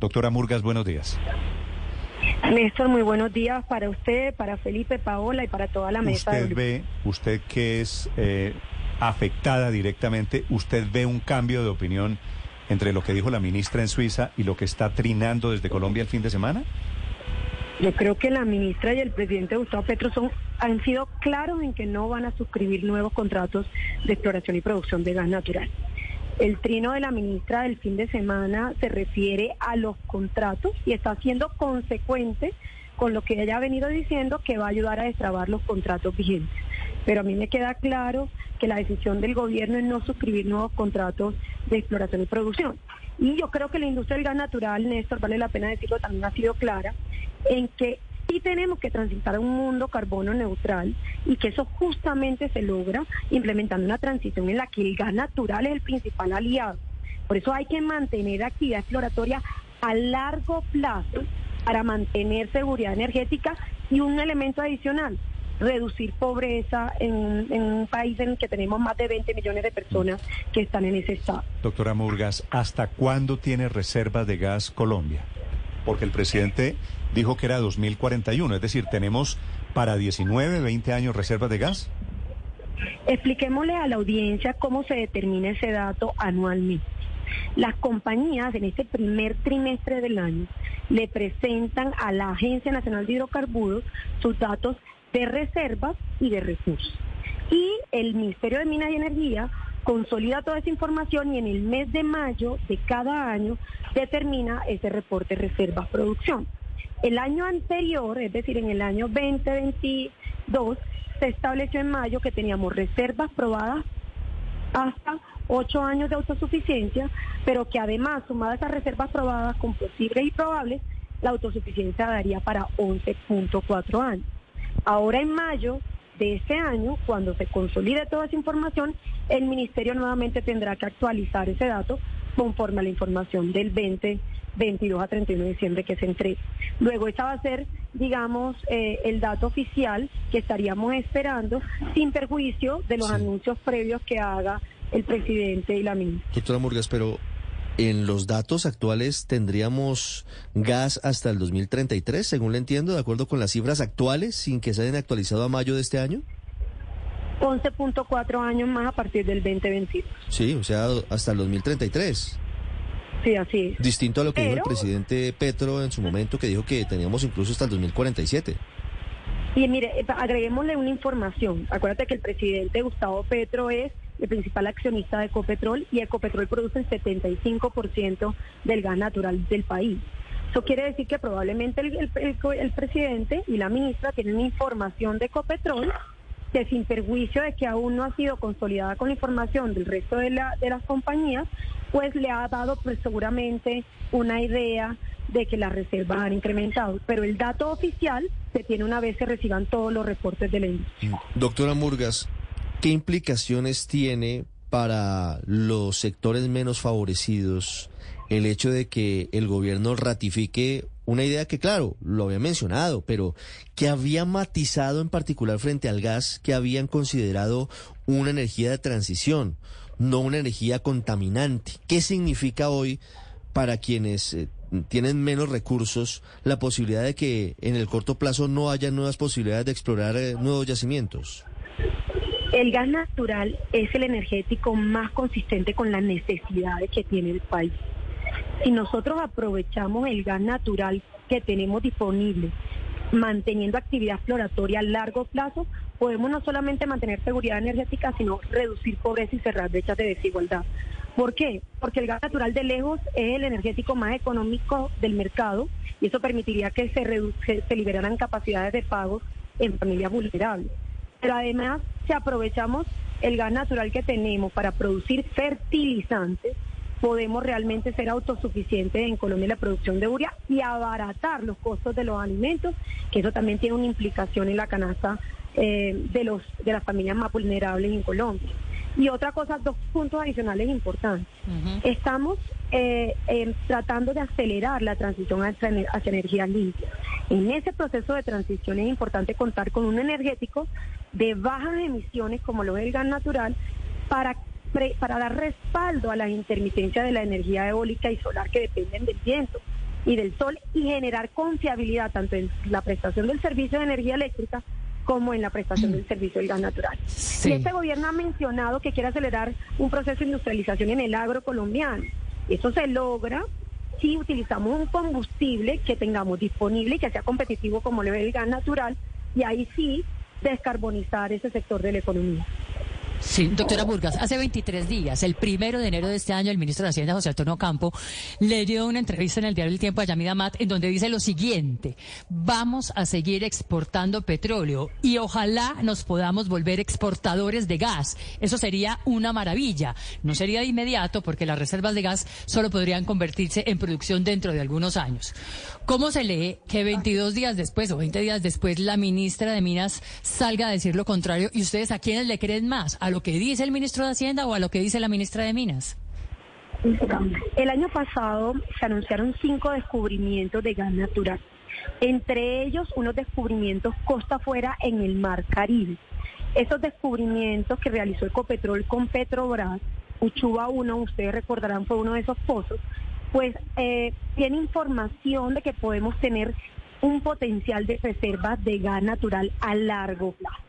Doctora Murgas, buenos días. Néstor, muy buenos días para usted, para Felipe, Paola y para toda la mesa. Usted ve, usted que es eh, afectada directamente, ¿usted ve un cambio de opinión entre lo que dijo la ministra en Suiza y lo que está trinando desde Colombia el fin de semana? Yo creo que la ministra y el presidente Gustavo Petro son, han sido claros en que no van a suscribir nuevos contratos de exploración y producción de gas natural. El trino de la ministra del fin de semana se refiere a los contratos y está siendo consecuente con lo que ella ha venido diciendo que va a ayudar a destrabar los contratos vigentes. Pero a mí me queda claro que la decisión del gobierno es no suscribir nuevos contratos de exploración y producción. Y yo creo que la industria del gas natural, Néstor, vale la pena decirlo, también ha sido clara en que sí tenemos que transitar a un mundo carbono neutral y que eso justamente se logra implementando una transición en la que el gas natural es el principal aliado. Por eso hay que mantener actividad exploratoria a largo plazo para mantener seguridad energética y un elemento adicional, reducir pobreza en, un país en el que tenemos más de 20 millones de personas que están en ese estado. Doctora Murgas, ¿hasta cuándo tiene reservas de gas Colombia? Porque el presidente dijo que era 2041, es decir, tenemos para 19, 20 años reservas de gas. Expliquémosle a la audiencia cómo se determina ese dato anualmente. Las compañías en este primer trimestre del año le presentan a la Agencia Nacional de Hidrocarburos sus datos de reservas y de recursos. Y el Ministerio de Minas y Energía consolida toda esa información y en el mes de mayo de cada año determina ese reporte reservas-producción. El año anterior, es decir, en el año 2022, se estableció en mayo que teníamos reservas probadas hasta ocho años de autosuficiencia, pero que además, sumadas a reservas probadas con posibles y probables, la autosuficiencia daría para 11.4 años. Ahora en mayo de este año, cuando se consolide toda esa información, el Ministerio nuevamente tendrá que actualizar ese dato conforme a la información del 20 22 a 31 de diciembre que se entregue. Luego esa va a ser, digamos, eh, el dato oficial que estaríamos esperando sin perjuicio de los anuncios previos que haga el presidente y la ministra. Doctora Murgas, pero en los datos actuales tendríamos gas hasta el 2033, según le entiendo, de acuerdo con las cifras actuales, sin que se hayan actualizado a mayo de este año. 11.4 años más a partir del 2022. Sí, o sea, hasta el 2033. Sí, así es. Distinto a lo que dijo el presidente Petro en su momento, que dijo que teníamos incluso hasta el 2047. Y mire, eh, agreguémosle una información. Acuérdate que el presidente Gustavo Petro es el principal accionista de Ecopetrol y Ecopetrol produce el 75% del gas natural del país. Eso quiere decir que probablemente el, el presidente y la ministra tienen información de Ecopetrol que sin perjuicio de que aún no ha sido consolidada con la información del resto de, la, de las compañías, pues le ha dado pues seguramente una idea de que las reservas han incrementado. Pero el dato oficial se tiene una vez se reciban todos los reportes de la industria. Doctora Murgas, ¿qué implicaciones tiene para los sectores menos favorecidos el hecho de que el gobierno ratifique una idea que, claro, lo había mencionado, pero que había matizado en particular frente al gas, que habían considerado una energía de transición, no una energía contaminante. ¿Qué significa hoy para quienes eh, tienen menos recursos la posibilidad de que en el corto plazo no haya nuevas posibilidades de explorar eh, nuevos yacimientos? El gas natural es el energético más consistente con las necesidades que tiene el país. Si nosotros aprovechamos el gas natural que tenemos disponible, manteniendo actividad exploratoria a largo plazo, podemos no solamente mantener seguridad energética, sino reducir pobreza y cerrar brechas de desigualdad. ¿Por qué? Porque el gas natural de lejos es el energético más económico del mercado y eso permitiría que se, se liberaran capacidades de pago en familias vulnerables. Pero además, si aprovechamos el gas natural que tenemos para producir fertilizantes, podemos realmente ser autosuficientes en Colombia en la producción de urea y abaratar los costos de los alimentos, que eso también tiene una implicación en la canasta eh, de, los, de las familias más vulnerables en Colombia. Y otra cosa, dos puntos adicionales importantes. Estamos eh, eh, tratando de acelerar la transición hacia, hacia energías limpias. En ese proceso de transición es importante contar con un energético de bajas emisiones como lo es el gas natural para para dar respaldo a la intermitencia de la energía eólica y solar que dependen del viento y del sol y generar confiabilidad tanto en la prestación del servicio de energía eléctrica como en la prestación del servicio del gas natural. Y este gobierno ha mencionado que quiere acelerar un proceso de industrialización en el agro colombiano. Eso se logra si utilizamos un combustible que tengamos disponible y que sea competitivo como lo es el gas natural y ahí sí descarbonizar ese sector de la economía. Sí, doctora Burgas, hace 23 días, el primero de enero de este año, el ministro de Hacienda, José Antonio Campo, le dio una entrevista en el diario El Tiempo a Yamida Mat, en donde dice lo siguiente, vamos a seguir exportando petróleo y ojalá nos podamos volver exportadores de gas. Eso sería una maravilla. No sería de inmediato porque las reservas de gas solo podrían convertirse en producción dentro de algunos años. ¿Cómo se lee que 22 días después o 20 días después la ministra de Minas salga a decir lo contrario y ustedes a quiénes le creen más? ¿A lo que dice el ministro de Hacienda o a lo que dice la ministra de Minas? El año pasado se anunciaron cinco descubrimientos de gas natural, entre ellos unos descubrimientos costa afuera en el Mar Caribe. Esos descubrimientos que realizó Ecopetrol con Petrobras, Uchuba 1, ustedes recordarán, fue uno de esos pozos, pues eh, tiene información de que podemos tener un potencial de reservas de gas natural a largo plazo.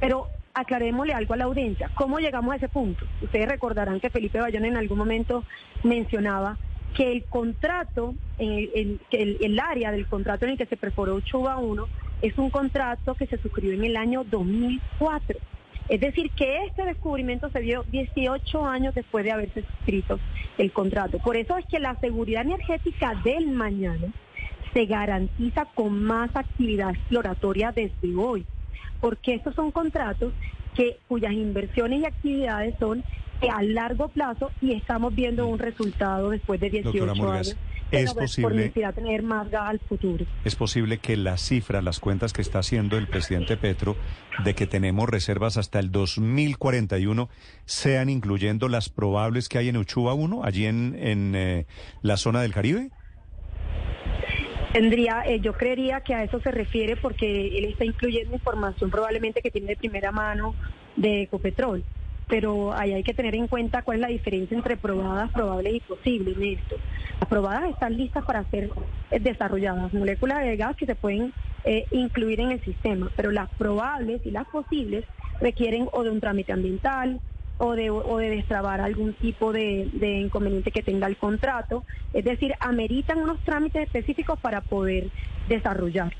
Pero aclarémosle algo a la audiencia. ¿Cómo llegamos a ese punto? Ustedes recordarán que Felipe Bayón en algún momento mencionaba que el contrato, el, área del contrato en el que se perforó Chuba 1 es un contrato que se suscribió en el año 2004. Es decir, que este descubrimiento se dio 18 años después de haberse suscrito el contrato. Por eso es que la seguridad energética del mañana se garantiza con más actividad exploratoria desde hoy porque estos son contratos que cuyas inversiones y actividades son a largo plazo y estamos viendo un resultado después de 18 años. Es posible tener más gas al futuro. Es posible que las cifras, las cuentas que está haciendo el presidente Petro de que tenemos reservas hasta el 2041 sean incluyendo las probables que hay en Uchuba 1, allí en, en eh, la zona del Caribe. Tendría, eh, yo creería que a eso se refiere porque él está incluyendo información probablemente que tiene de primera mano de Ecopetrol. Pero ahí hay que tener en cuenta cuál es la diferencia entre probadas, probables y posibles en esto. Las probadas están listas para ser eh, desarrolladas, moléculas de gas que se pueden eh, incluir en el sistema, pero las probables y las posibles requieren o de un trámite ambiental, o de, o de destrabar algún tipo de, inconveniente que tenga el contrato. Es decir, ameritan unos trámites específicos para poder desarrollar.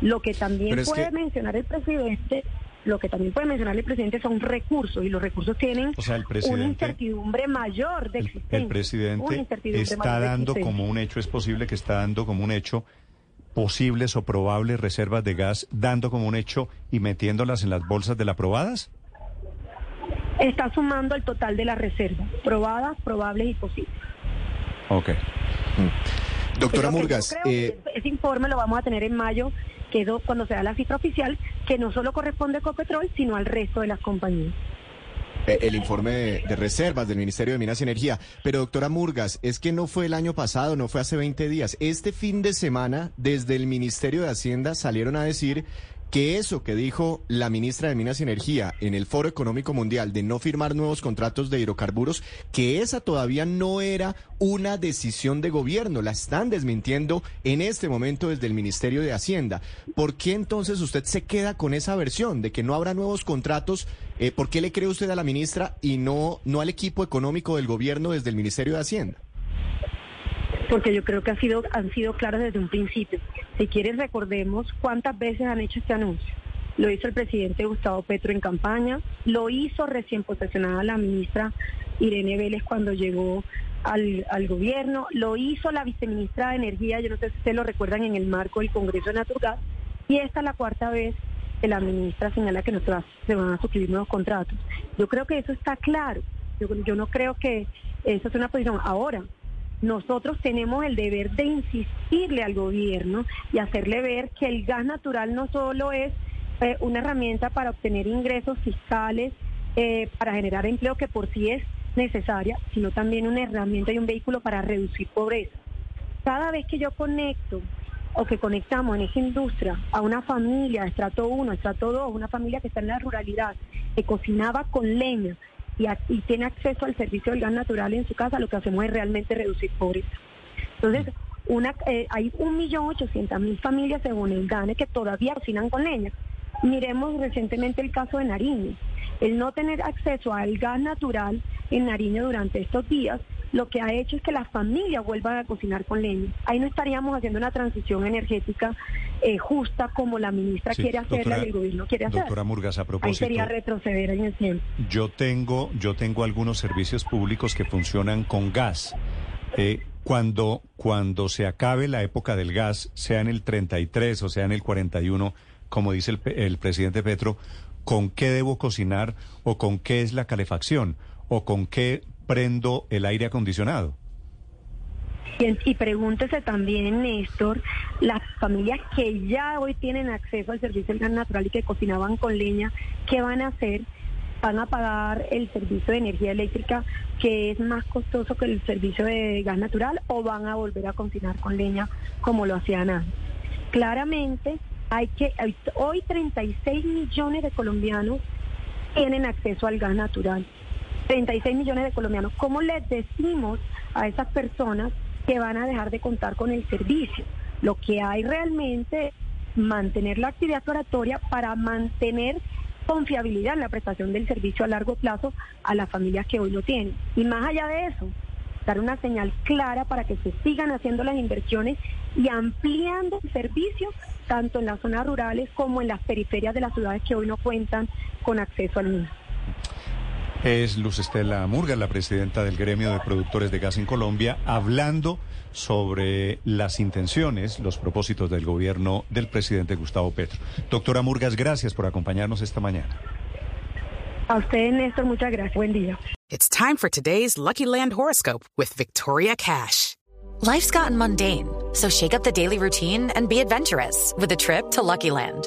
Lo que también puede mencionar el presidente, lo que también puede mencionar el presidente son recursos y los recursos tienen una incertidumbre mayor de existencia. El, presidente está dando como un hecho, es posible que está dando como un hecho posibles o probables reservas de gas, dando como un hecho y metiéndolas en las bolsas de la aprobadas está sumando el total de las reservas, probadas, probables y posibles. Ok. Mm. Doctora Murgas. Eh, ese informe lo vamos a tener en mayo, que es cuando sea la cifra oficial, que no solo corresponde a Ecopetrol, sino al resto de las compañías. Eh, el informe de, reservas del Ministerio de Minas y Energía. Pero doctora Murgas, es que no fue el año pasado, no fue hace 20 días. Este fin de semana, desde el Ministerio de Hacienda salieron a decir que eso que dijo la ministra de Minas y Energía en el Foro Económico Mundial de no firmar nuevos contratos de hidrocarburos, que esa todavía no era una decisión de gobierno, la están desmintiendo en este momento desde el Ministerio de Hacienda. ¿Por qué entonces usted se queda con esa versión de que no habrá nuevos contratos? Eh, ¿Por qué le cree usted a la ministra y no, no al equipo económico del gobierno desde el Ministerio de Hacienda? Porque yo creo que ha sido, han sido claros desde un principio. Si quieren, recordemos cuántas veces han hecho este anuncio. Lo hizo el presidente Gustavo Petro en campaña, lo hizo recién posesionada la ministra Irene Vélez cuando llegó al, gobierno, lo hizo la viceministra de Energía, yo no sé si ustedes lo recuerdan, en el marco del Congreso de Naturgas, y esta es la cuarta vez que la ministra señala que no se, va- se van a suscribir nuevos contratos. Yo creo que eso está claro. Yo, yo no creo que eso es una posición. Ahora, nosotros tenemos el deber de insistirle al gobierno y hacerle ver que el gas natural no solo es eh, una herramienta para obtener ingresos fiscales, eh, para generar empleo que por sí es necesaria, sino también una herramienta y un vehículo para reducir pobreza. Cada vez que yo conecto o que conectamos en esa industria a una familia, estrato 1, estrato 2, una familia que está en la ruralidad, que cocinaba con leña y, y tiene acceso al servicio del gas natural en su casa, lo que hacemos es realmente reducir pobreza. Entonces, una, eh, hay 1.800.000 familias según el DANE que todavía cocinan con leña. Miremos recientemente el caso de Nariño. El no tener acceso al gas natural en Nariño durante estos días, lo que ha hecho es que las familias vuelvan a cocinar con leña. Ahí no estaríamos haciendo una transición energética eh, justa como la ministra Sí, quiere hacerla y el gobierno quiere hacer. Doctora Murgas, a Ahí propósito, sería retroceder en el tiempo. yo tengo, yo tengo algunos servicios públicos que funcionan con gas. Eh, cuando, cuando se acabe la época del gas, sea en el 33 o sea en el 41, como dice el, el presidente Petro, ¿con qué debo cocinar o con qué es la calefacción o con qué prendo el aire acondicionado? Y, pregúntese también, Néstor, las familias que ya hoy tienen acceso al servicio del gas natural y que cocinaban con leña, ¿qué van a hacer? ¿Van a pagar el servicio de energía eléctrica que es más costoso que el servicio de gas natural o van a volver a cocinar con leña como lo hacían antes? Claramente, hay que hoy 36 millones de colombianos tienen acceso al gas natural. 36 millones de colombianos. ¿Cómo les decimos a esas personas que van a dejar de contar con el servicio? Lo que hay realmente es mantener la actividad exploratoria para mantener confiabilidad en la prestación del servicio a largo plazo a las familias que hoy lo tienen. Y más allá de eso, dar una señal clara para que se sigan haciendo las inversiones y ampliando el servicio tanto en las zonas rurales como en las periferias de las ciudades que hoy no cuentan con acceso al mismo. Es Luz Estela Murgas, la presidenta del gremio de productores de gas en Colombia, hablando sobre las intenciones, los propósitos del gobierno del presidente Gustavo Petro. Doctora Murgas, gracias por acompañarnos esta mañana. A ustedes, Néstor, muchas gracias. Buen día. It's time for today's Lucky Land horoscope with Victoria Cash. Life's gotten mundane, so shake up the daily routine and be adventurous with a trip to Lucky Land.